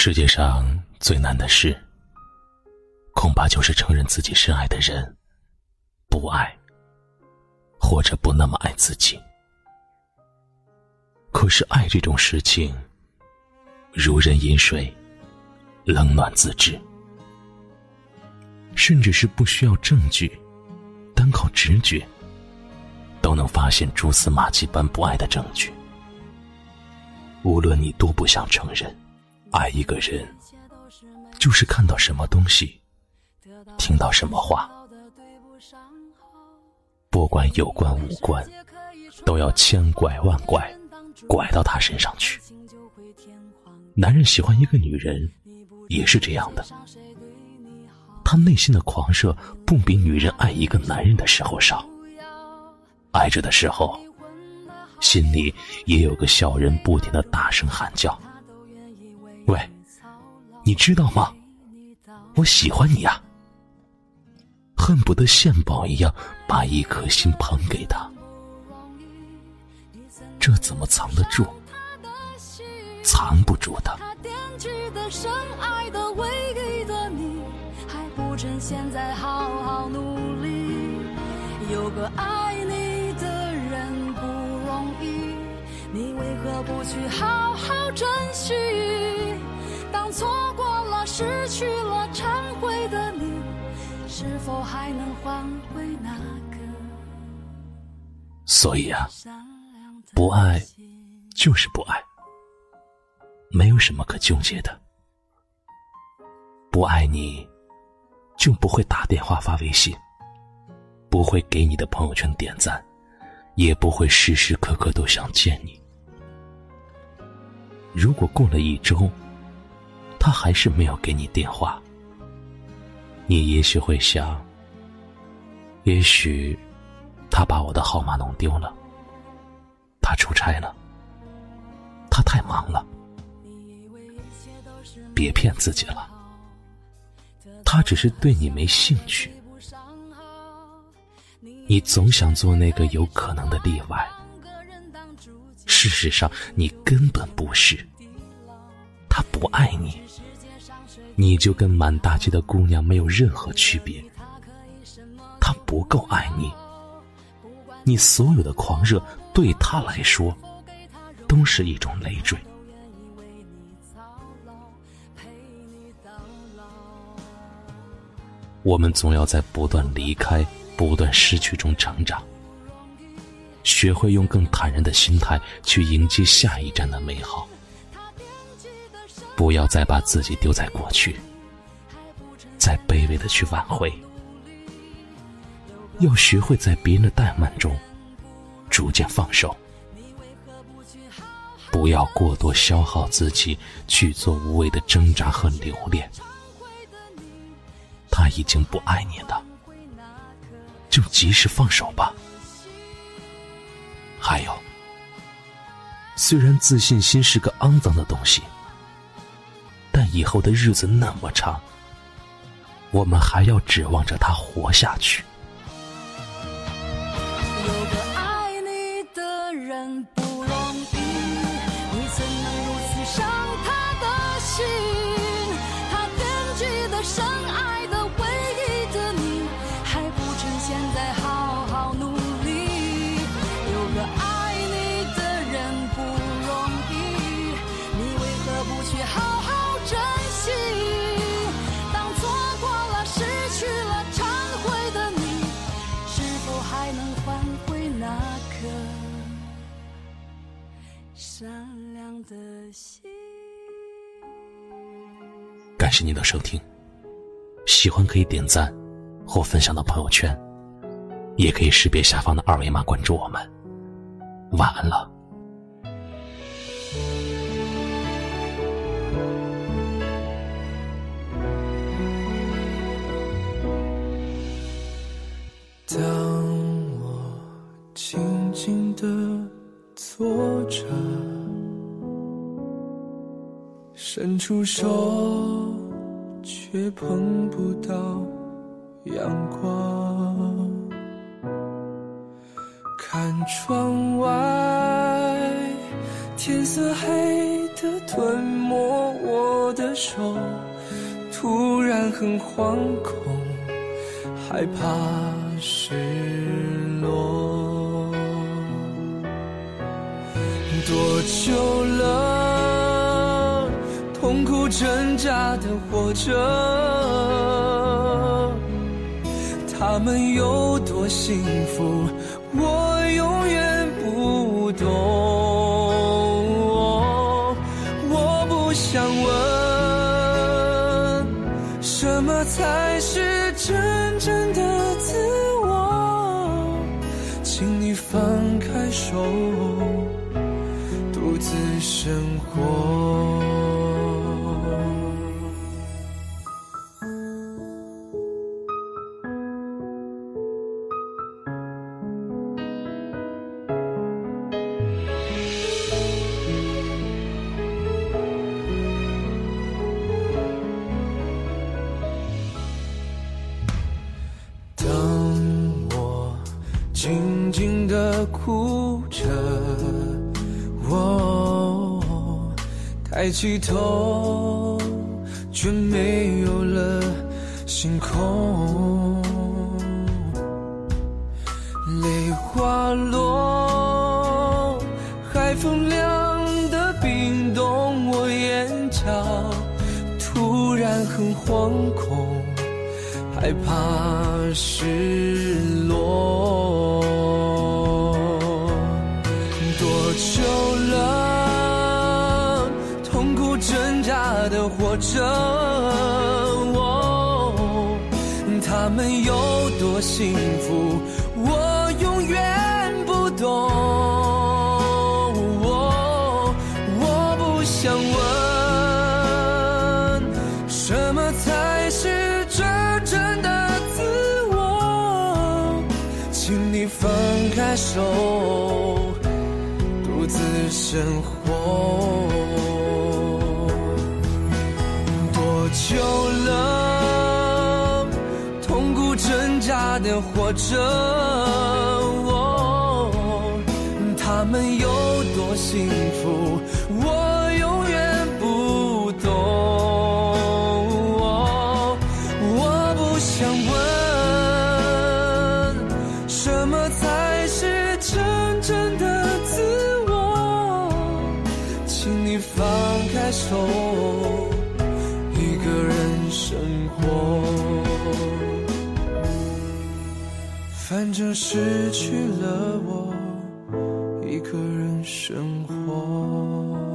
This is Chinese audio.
世界上最难的事，恐怕就是承认自己深爱的人不爱，或者不那么爱自己。可是爱这种事情，如人饮水，冷暖自知，甚至是不需要证据，单靠直觉，都能发现蛛丝马迹般不爱的证据。无论你多不想承认，爱一个人，就是看到什么东西，听到什么话，不管有关无关，都要千拐万拐，拐到他身上去。男人喜欢一个女人，也是这样的，他内心的狂热不比女人爱一个男人的时候少，爱着的时候。心里也有个小人，不停的大声喊叫：“喂，你知道吗？我喜欢你呀！”恨不得献宝一样把一颗心捧给他。这怎么藏得住？藏不住的。有个爱你的人不容易。你为何不去好好珍惜？当错过了、失去了、忏悔的你，是否还能换回那个？所以啊，不爱就是不爱，没有什么可纠结的。不爱你，就不会打电话、发微信，不会给你的朋友圈点赞。也不会时时刻刻都想见你。如果过了一周，他还是没有给你电话，你也许会想：也许他把我的号码弄丢了，他出差了，他太忙了。别骗自己了，他只是对你没兴趣。你总想做那个有可能的例外，事实上你根本不是。他不爱你，你就跟满大街的姑娘没有任何区别。他不够爱你，你所有的狂热对他来说都是一种累赘。我们总要在不断离开。不断失去中成长，学会用更坦然的心态去迎接下一站的美好。不要再把自己丢在过去，再卑微的去挽回。要学会在别人的怠慢中逐渐放手。不要过多消耗自己去做无谓的挣扎和留恋。他已经不爱你了。就及时放手吧。还有，虽然自信心是个肮脏的东西，以后的日子那么长，我们还要指望着他活下去。善良的心感谢您的收听，喜欢可以点赞或分享到朋友圈，也可以识别下方的二维码关注我们。晚安了。当我静静的坐着。伸出手，却碰不到阳光。看窗外，天色黑的吞没我。的手，突然很惶恐，害怕失落。多久了？痛苦挣扎的活着，他们有多幸福？我永远不懂。我不想问，什么才是真正的自我？请你放开手，独自生活。哭着，我抬起头，却没有了星空。泪滑落，海风凉的冰冻我眼角，突然很惶恐。害怕失落，着，我，他们有多幸福？我永远不懂。我不想问，什么才是真正的自我？请你放开手，独自生活。的活着，哦，他们有多幸福？反正失去了我，一个人生活。